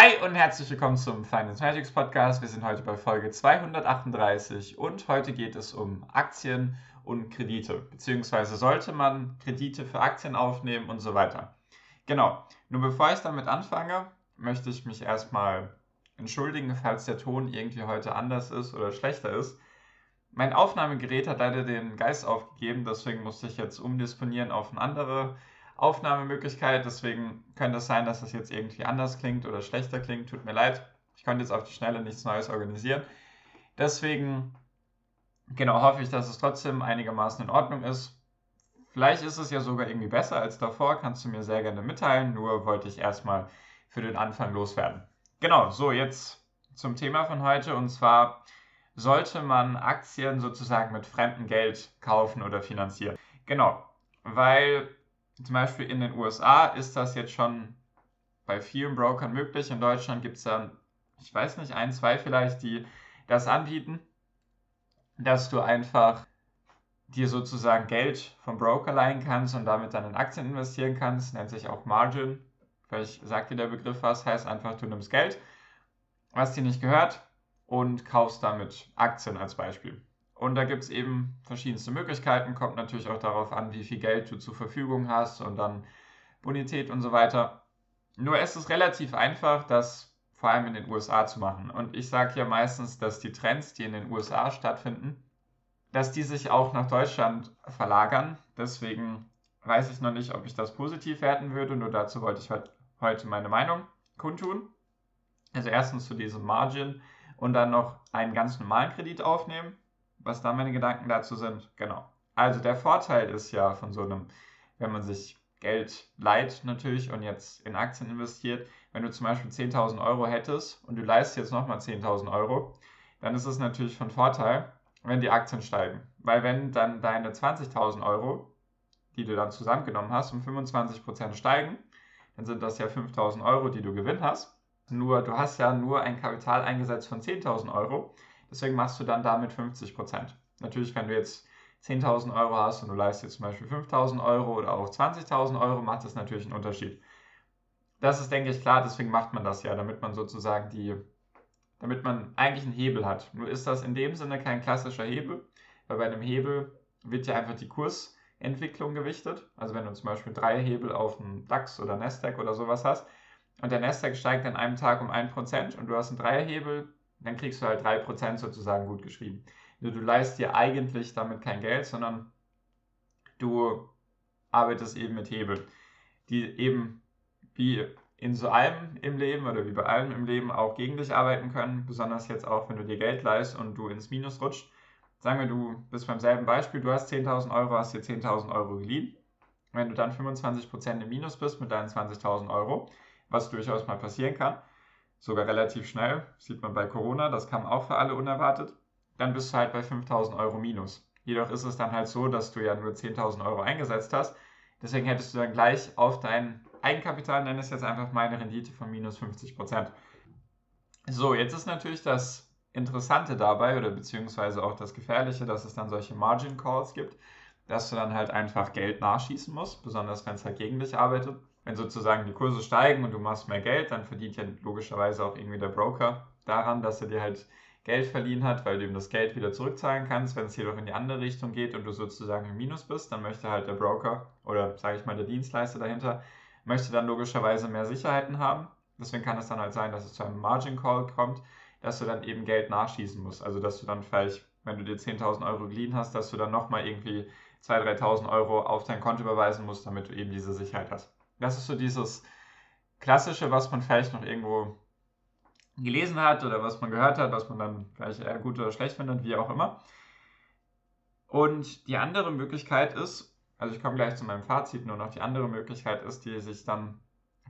Hi und herzlich willkommen zum Finance Magics Podcast. Wir sind heute bei Folge 238 und heute geht es um Aktien und Kredite, beziehungsweise sollte man Kredite für Aktien aufnehmen und so weiter. Genau, nur bevor ich damit anfange, möchte ich mich erstmal entschuldigen, falls der Ton irgendwie heute anders ist oder schlechter ist. Mein Aufnahmegerät hat leider den Geist aufgegeben, deswegen musste ich jetzt umdisponieren auf eine andere Aufnahmemöglichkeit. Deswegen könnte es sein, dass das jetzt irgendwie anders klingt oder schlechter klingt. Tut mir leid. Ich konnte jetzt auf die Schnelle nichts Neues organisieren. Deswegen, genau, hoffe ich, dass es trotzdem einigermaßen in Ordnung ist. Vielleicht ist es ja sogar irgendwie besser als davor. Kannst du mir sehr gerne mitteilen. Nur wollte ich erstmal für den Anfang loswerden. Genau, so jetzt zum Thema von heute. Und zwar sollte man Aktien sozusagen mit fremdem Geld kaufen oder finanzieren. Genau, weil zum Beispiel in den USA ist das jetzt schon bei vielen Brokern möglich. In Deutschland gibt es dann, ich weiß nicht, ein, zwei vielleicht, die das anbieten, dass du einfach dir sozusagen Geld vom Broker leihen kannst und damit dann in Aktien investieren kannst. Nennt sich auch Margin. Vielleicht sagt dir der Begriff was, heißt einfach, du nimmst Geld, was dir nicht gehört und kaufst damit Aktien als Beispiel. Und da gibt es eben verschiedenste Möglichkeiten, kommt natürlich auch darauf an, wie viel Geld du zur Verfügung hast und dann Bonität und so weiter. Nur es ist relativ einfach, das vor allem in den USA zu machen. Und ich sage ja meistens, dass die Trends, die in den USA stattfinden, dass die sich auch nach Deutschland verlagern. Deswegen weiß ich noch nicht, ob ich das positiv werten würde. Nur dazu wollte ich heute meine Meinung kundtun. Also erstens zu diesem Margin und dann noch einen ganz normalen Kredit aufnehmen was da meine Gedanken dazu sind. Genau. Also der Vorteil ist ja von so einem, wenn man sich Geld leiht natürlich und jetzt in Aktien investiert, wenn du zum Beispiel 10.000 Euro hättest und du leistest jetzt nochmal 10.000 Euro, dann ist es natürlich von Vorteil, wenn die Aktien steigen. Weil wenn dann deine 20.000 Euro, die du dann zusammengenommen hast, um 25% steigen, dann sind das ja 5.000 Euro, die du Gewinn hast. Nur du hast ja nur ein Kapital eingesetzt von 10.000 Euro. Deswegen machst du dann damit 50% Natürlich, wenn du jetzt 10.000 Euro hast und du leistest zum Beispiel 5.000 Euro oder auch 20.000 Euro, macht das natürlich einen Unterschied. Das ist, denke ich, klar, deswegen macht man das ja, damit man sozusagen die, damit man eigentlich einen Hebel hat. Nur ist das in dem Sinne kein klassischer Hebel, weil bei einem Hebel wird ja einfach die Kursentwicklung gewichtet. Also wenn du zum Beispiel drei Hebel auf einen DAX oder Nasdaq oder sowas hast und der Nasdaq steigt an einem Tag um 1% und du hast einen Dreierhebel, dann kriegst du halt 3% sozusagen gut geschrieben. Nur du leist dir eigentlich damit kein Geld, sondern du arbeitest eben mit Hebel, die eben wie in so allem im Leben oder wie bei allem im Leben auch gegen dich arbeiten können, besonders jetzt auch, wenn du dir Geld leist und du ins Minus rutscht. Sagen wir, du bist beim selben Beispiel, du hast 10.000 Euro, hast dir 10.000 Euro geliehen. Wenn du dann 25% im Minus bist mit deinen 20.000 Euro, was durchaus mal passieren kann, sogar relativ schnell, sieht man bei Corona, das kam auch für alle unerwartet, dann bist du halt bei 5000 Euro minus. Jedoch ist es dann halt so, dass du ja nur 10.000 Euro eingesetzt hast. Deswegen hättest du dann gleich auf dein Eigenkapital, nenne es jetzt einfach mal eine Rendite von minus 50 Prozent. So, jetzt ist natürlich das Interessante dabei oder beziehungsweise auch das Gefährliche, dass es dann solche Margin Calls gibt, dass du dann halt einfach Geld nachschießen musst, besonders wenn es halt gegen dich arbeitet wenn sozusagen die Kurse steigen und du machst mehr Geld, dann verdient ja logischerweise auch irgendwie der Broker daran, dass er dir halt Geld verliehen hat, weil du ihm das Geld wieder zurückzahlen kannst. Wenn es jedoch in die andere Richtung geht und du sozusagen im Minus bist, dann möchte halt der Broker oder sage ich mal der Dienstleister dahinter, möchte dann logischerweise mehr Sicherheiten haben. Deswegen kann es dann halt sein, dass es zu einem Margin Call kommt, dass du dann eben Geld nachschießen musst. Also dass du dann vielleicht, wenn du dir 10.000 Euro geliehen hast, dass du dann nochmal irgendwie 2.000, 3.000 Euro auf dein Konto überweisen musst, damit du eben diese Sicherheit hast. Das ist so dieses Klassische, was man vielleicht noch irgendwo gelesen hat oder was man gehört hat, was man dann vielleicht eher gut oder schlecht findet, wie auch immer. Und die andere Möglichkeit ist, also ich komme gleich zu meinem Fazit, nur noch die andere Möglichkeit ist, die sich dann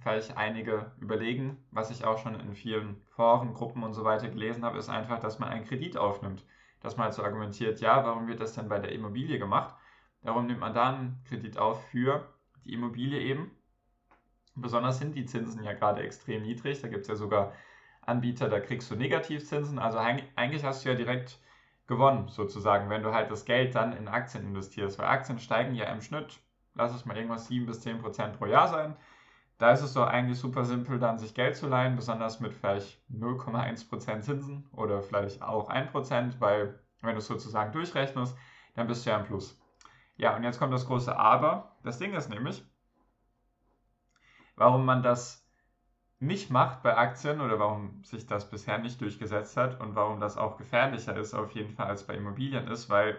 vielleicht einige überlegen, was ich auch schon in vielen Foren, Gruppen und so weiter gelesen habe, ist einfach, dass man einen Kredit aufnimmt. Dass man halt so argumentiert, ja, warum wird das denn bei der Immobilie gemacht? Darum nimmt man da einen Kredit auf für die Immobilie eben. Besonders sind die Zinsen ja gerade extrem niedrig. Da gibt es ja sogar Anbieter, da kriegst du Negativzinsen. Also eigentlich hast du ja direkt gewonnen, sozusagen, wenn du halt das Geld dann in Aktien investierst. Weil Aktien steigen ja im Schnitt, lass es mal irgendwas 7 bis 10 Prozent pro Jahr sein. Da ist es doch eigentlich super simpel, dann sich Geld zu leihen, besonders mit vielleicht 0,1% Zinsen oder vielleicht auch 1%, weil wenn du es sozusagen durchrechnest, dann bist du ja im Plus. Ja, und jetzt kommt das große Aber. Das Ding ist nämlich, warum man das nicht macht bei Aktien oder warum sich das bisher nicht durchgesetzt hat und warum das auch gefährlicher ist auf jeden Fall als bei Immobilien ist, weil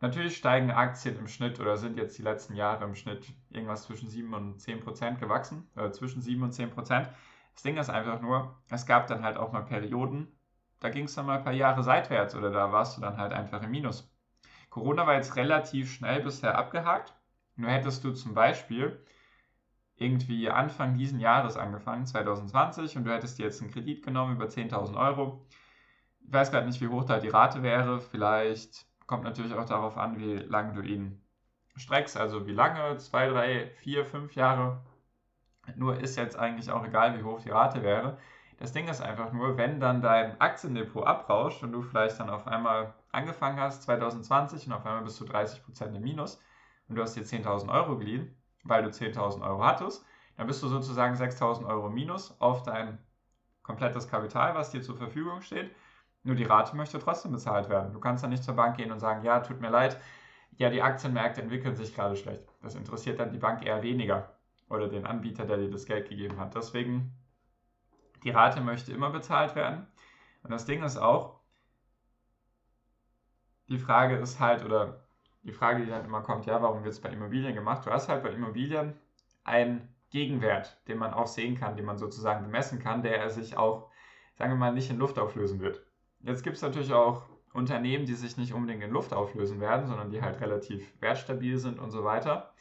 natürlich steigen Aktien im Schnitt oder sind jetzt die letzten Jahre im Schnitt irgendwas zwischen 7 und 10 Prozent gewachsen, äh, zwischen 7 und 10 Prozent. Das Ding ist einfach nur, es gab dann halt auch mal Perioden, da ging es dann mal ein paar Jahre seitwärts oder da warst du dann halt einfach im Minus. Corona war jetzt relativ schnell bisher abgehakt. Nur hättest du zum Beispiel irgendwie Anfang diesen Jahres angefangen, 2020, und du hättest jetzt einen Kredit genommen über 10.000 Euro. Ich weiß gerade nicht, wie hoch da die Rate wäre. Vielleicht kommt natürlich auch darauf an, wie lange du ihn streckst. Also wie lange, zwei, drei, vier, fünf Jahre. Nur ist jetzt eigentlich auch egal, wie hoch die Rate wäre. Das Ding ist einfach nur, wenn dann dein Aktiendepot abrauscht und du vielleicht dann auf einmal angefangen hast, 2020, und auf einmal bist du 30% im Minus und du hast dir 10.000 Euro geliehen, weil du 10.000 Euro hattest, dann bist du sozusagen 6.000 Euro minus auf dein komplettes Kapital, was dir zur Verfügung steht. Nur die Rate möchte trotzdem bezahlt werden. Du kannst dann nicht zur Bank gehen und sagen, ja, tut mir leid, ja, die Aktienmärkte entwickeln sich gerade schlecht. Das interessiert dann die Bank eher weniger oder den Anbieter, der dir das Geld gegeben hat. Deswegen, die Rate möchte immer bezahlt werden. Und das Ding ist auch, die Frage ist halt, oder die Frage, die dann immer kommt, ja, warum wird es bei Immobilien gemacht? Du hast halt bei Immobilien einen Gegenwert, den man auch sehen kann, den man sozusagen bemessen kann, der sich auch, sagen wir mal, nicht in Luft auflösen wird. Jetzt gibt es natürlich auch Unternehmen, die sich nicht unbedingt in Luft auflösen werden, sondern die halt relativ wertstabil sind und so weiter.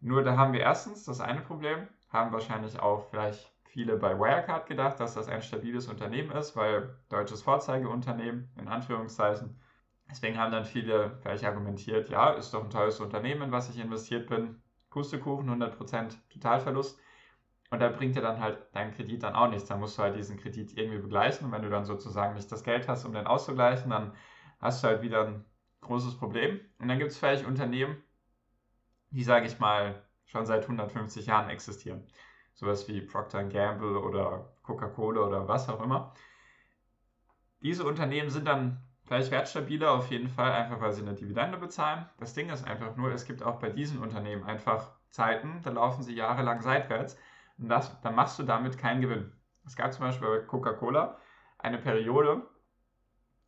Nur da haben wir erstens das eine Problem, haben wahrscheinlich auch vielleicht viele bei Wirecard gedacht, dass das ein stabiles Unternehmen ist, weil deutsches Vorzeigeunternehmen in Anführungszeichen Deswegen haben dann viele vielleicht argumentiert, ja, ist doch ein teures Unternehmen, was ich investiert bin. Pustekuchen, 100% Totalverlust. Und da bringt dir dann halt dein Kredit dann auch nichts. Da musst du halt diesen Kredit irgendwie begleichen. Und wenn du dann sozusagen nicht das Geld hast, um den auszugleichen, dann hast du halt wieder ein großes Problem. Und dann gibt es vielleicht Unternehmen, die, sage ich mal, schon seit 150 Jahren existieren. Sowas wie Procter Gamble oder Coca-Cola oder was auch immer. Diese Unternehmen sind dann Vielleicht wertstabiler auf jeden Fall, einfach weil sie eine Dividende bezahlen. Das Ding ist einfach nur, es gibt auch bei diesen Unternehmen einfach Zeiten, da laufen sie jahrelang seitwärts und das, dann machst du damit keinen Gewinn. Es gab zum Beispiel bei Coca-Cola eine Periode,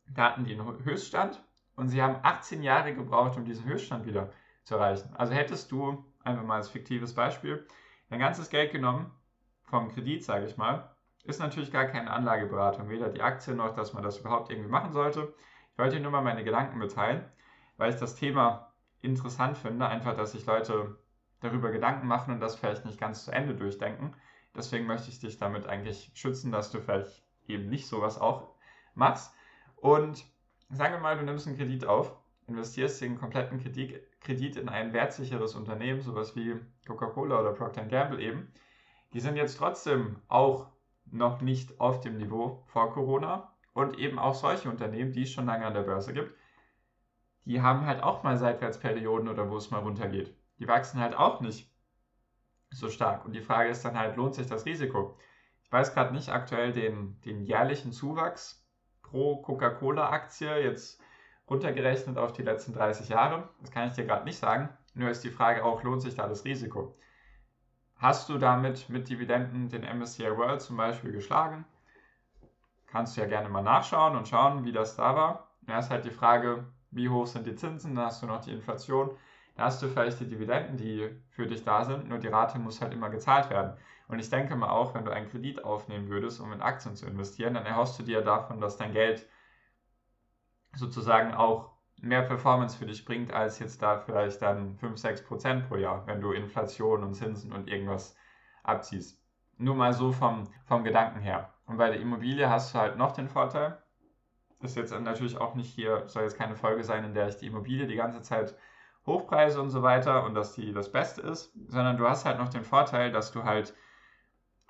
da hatten die einen Höchststand und sie haben 18 Jahre gebraucht, um diesen Höchststand wieder zu erreichen. Also hättest du, einfach mal als fiktives Beispiel, dein ganzes Geld genommen, vom Kredit, sage ich mal, ist natürlich gar keine Anlageberatung, weder die Aktie noch, dass man das überhaupt irgendwie machen sollte. Ich wollte nur mal meine Gedanken mitteilen, weil ich das Thema interessant finde, einfach, dass sich Leute darüber Gedanken machen und das vielleicht nicht ganz zu Ende durchdenken. Deswegen möchte ich dich damit eigentlich schützen, dass du vielleicht eben nicht sowas auch machst. Und sagen wir mal, du nimmst einen Kredit auf, investierst den kompletten Kredit, Kredit in ein wertsicheres Unternehmen, sowas wie Coca-Cola oder Procter Gamble eben. Die sind jetzt trotzdem auch noch nicht auf dem Niveau vor Corona. Und eben auch solche Unternehmen, die es schon lange an der Börse gibt, die haben halt auch mal Seitwärtsperioden oder wo es mal runtergeht. Die wachsen halt auch nicht so stark. Und die Frage ist dann halt, lohnt sich das Risiko? Ich weiß gerade nicht aktuell den, den jährlichen Zuwachs pro Coca-Cola-Aktie, jetzt runtergerechnet auf die letzten 30 Jahre. Das kann ich dir gerade nicht sagen. Nur ist die Frage auch, lohnt sich da das Risiko? Hast du damit mit Dividenden den MSCI World zum Beispiel geschlagen? Kannst du ja gerne mal nachschauen und schauen, wie das da war. Da ist halt die Frage, wie hoch sind die Zinsen, da hast du noch die Inflation, da hast du vielleicht die Dividenden, die für dich da sind, nur die Rate muss halt immer gezahlt werden. Und ich denke mal auch, wenn du einen Kredit aufnehmen würdest, um in Aktien zu investieren, dann erhoffst du dir davon, dass dein Geld sozusagen auch mehr Performance für dich bringt, als jetzt da vielleicht dann 5, 6 Prozent pro Jahr, wenn du Inflation und Zinsen und irgendwas abziehst. Nur mal so vom, vom Gedanken her. Und bei der Immobilie hast du halt noch den Vorteil, ist jetzt natürlich auch nicht hier, soll jetzt keine Folge sein, in der ich die Immobilie die ganze Zeit hochpreise und so weiter und dass die das Beste ist, sondern du hast halt noch den Vorteil, dass du halt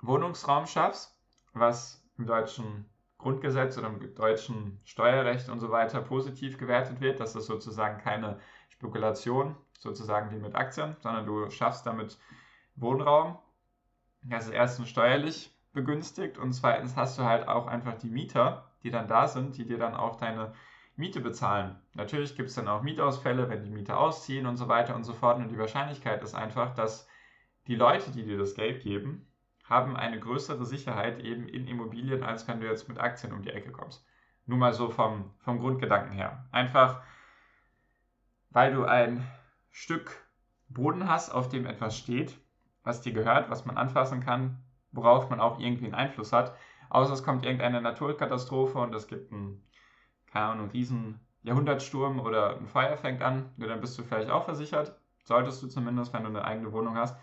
Wohnungsraum schaffst, was im deutschen Grundgesetz oder im deutschen Steuerrecht und so weiter positiv gewertet wird. Das ist sozusagen keine Spekulation, sozusagen wie mit Aktien, sondern du schaffst damit Wohnraum. Das ist erstens steuerlich begünstigt und zweitens hast du halt auch einfach die Mieter, die dann da sind, die dir dann auch deine Miete bezahlen. Natürlich gibt es dann auch Mietausfälle, wenn die Mieter ausziehen und so weiter und so fort. Und die Wahrscheinlichkeit ist einfach, dass die Leute, die dir das Geld geben, haben eine größere Sicherheit eben in Immobilien, als wenn du jetzt mit Aktien um die Ecke kommst. Nur mal so vom, vom Grundgedanken her. Einfach, weil du ein Stück Boden hast, auf dem etwas steht, was dir gehört, was man anfassen kann, worauf man auch irgendwie einen Einfluss hat. Außer es kommt irgendeine Naturkatastrophe und es gibt einen, keine Ahnung, riesen Jahrhundertsturm oder ein Feuer fängt an, dann bist du vielleicht auch versichert. Solltest du zumindest, wenn du eine eigene Wohnung hast,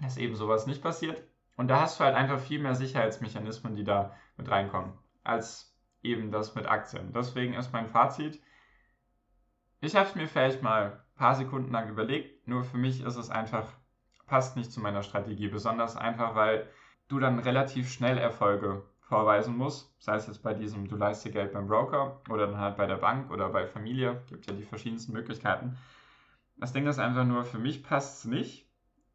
dass eben sowas nicht passiert. Und da hast du halt einfach viel mehr Sicherheitsmechanismen, die da mit reinkommen, als eben das mit Aktien. Deswegen ist mein Fazit, ich habe es mir vielleicht mal ein paar Sekunden lang überlegt, nur für mich ist es einfach, passt nicht zu meiner Strategie, besonders einfach, weil du dann relativ schnell Erfolge vorweisen musst, sei es jetzt bei diesem, du leist dir Geld beim Broker oder dann halt bei der Bank oder bei Familie, gibt ja die verschiedensten Möglichkeiten. Das Ding ist einfach nur, für mich passt es nicht.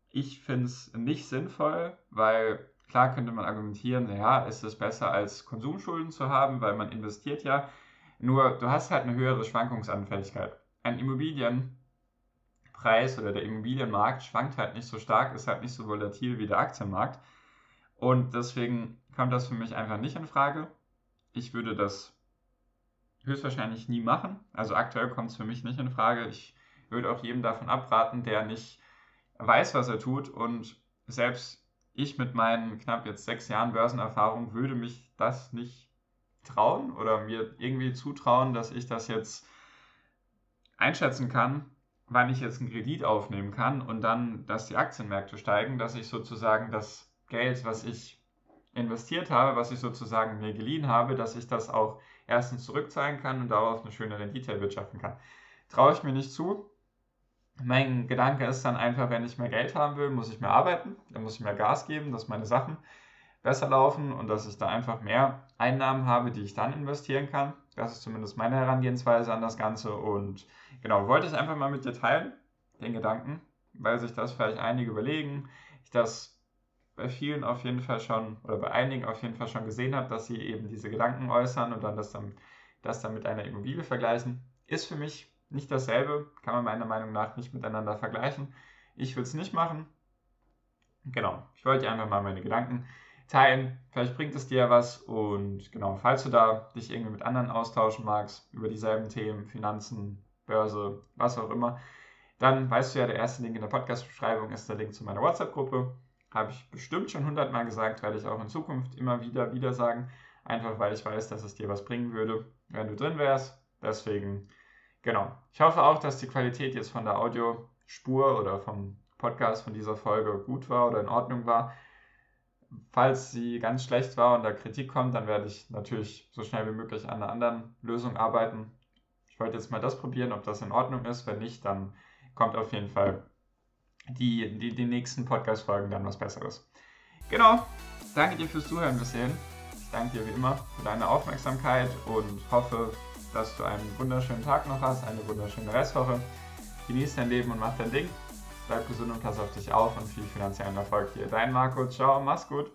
Ich finde es nicht sinnvoll, weil klar könnte man argumentieren, ja, ist es besser als Konsumschulden zu haben, weil man investiert ja. Nur du hast halt eine höhere Schwankungsanfälligkeit. Ein Immobilienpreis oder der Immobilienmarkt schwankt halt nicht so stark, ist halt nicht so volatil wie der Aktienmarkt. Und deswegen kommt das für mich einfach nicht in Frage. Ich würde das höchstwahrscheinlich nie machen. Also aktuell kommt es für mich nicht in Frage. Ich würde auch jedem davon abraten, der nicht weiß, was er tut. Und selbst ich mit meinen knapp jetzt sechs Jahren Börsenerfahrung würde mich das nicht trauen oder mir irgendwie zutrauen, dass ich das jetzt einschätzen kann, wann ich jetzt einen Kredit aufnehmen kann und dann, dass die Aktienmärkte steigen, dass ich sozusagen das Geld, was ich investiert habe, was ich sozusagen mir geliehen habe, dass ich das auch erstens zurückzahlen kann und darauf eine schöne Rendite erwirtschaften kann. Traue ich mir nicht zu. Mein Gedanke ist dann einfach, wenn ich mehr Geld haben will, muss ich mehr arbeiten, dann muss ich mehr Gas geben, dass meine Sachen besser laufen und dass ich da einfach mehr Einnahmen habe, die ich dann investieren kann. Das ist zumindest meine Herangehensweise an das Ganze und genau, wollte ich einfach mal mit dir teilen, den Gedanken, weil sich das vielleicht einige überlegen, ich das bei vielen auf jeden Fall schon, oder bei einigen auf jeden Fall schon gesehen habe, dass sie eben diese Gedanken äußern und dann das dann, das dann mit einer Immobilie vergleichen. Ist für mich nicht dasselbe, kann man meiner Meinung nach nicht miteinander vergleichen. Ich würde es nicht machen. Genau, ich wollte einfach mal meine Gedanken teilen. Vielleicht bringt es dir was und genau, falls du da dich irgendwie mit anderen austauschen magst über dieselben Themen, Finanzen, Börse, was auch immer, dann weißt du ja, der erste Link in der Podcast-Beschreibung ist der Link zu meiner WhatsApp-Gruppe. Habe ich bestimmt schon hundertmal gesagt, werde ich auch in Zukunft immer wieder wieder sagen. Einfach weil ich weiß, dass es dir was bringen würde, wenn du drin wärst. Deswegen, genau. Ich hoffe auch, dass die Qualität jetzt von der Audiospur oder vom Podcast von dieser Folge gut war oder in Ordnung war. Falls sie ganz schlecht war und da Kritik kommt, dann werde ich natürlich so schnell wie möglich an einer anderen Lösung arbeiten. Ich wollte jetzt mal das probieren, ob das in Ordnung ist. Wenn nicht, dann kommt auf jeden Fall die, die, die nächsten Podcast-Folgen dann was Besseres. Genau, danke dir fürs Zuhören bisher. Ich danke dir wie immer für deine Aufmerksamkeit und hoffe, dass du einen wunderschönen Tag noch hast, eine wunderschöne Restwoche. Genieß dein Leben und mach dein Ding. Bleib gesund und pass auf dich auf und viel finanziellen Erfolg dir. Dein Marco, ciao, mach's gut.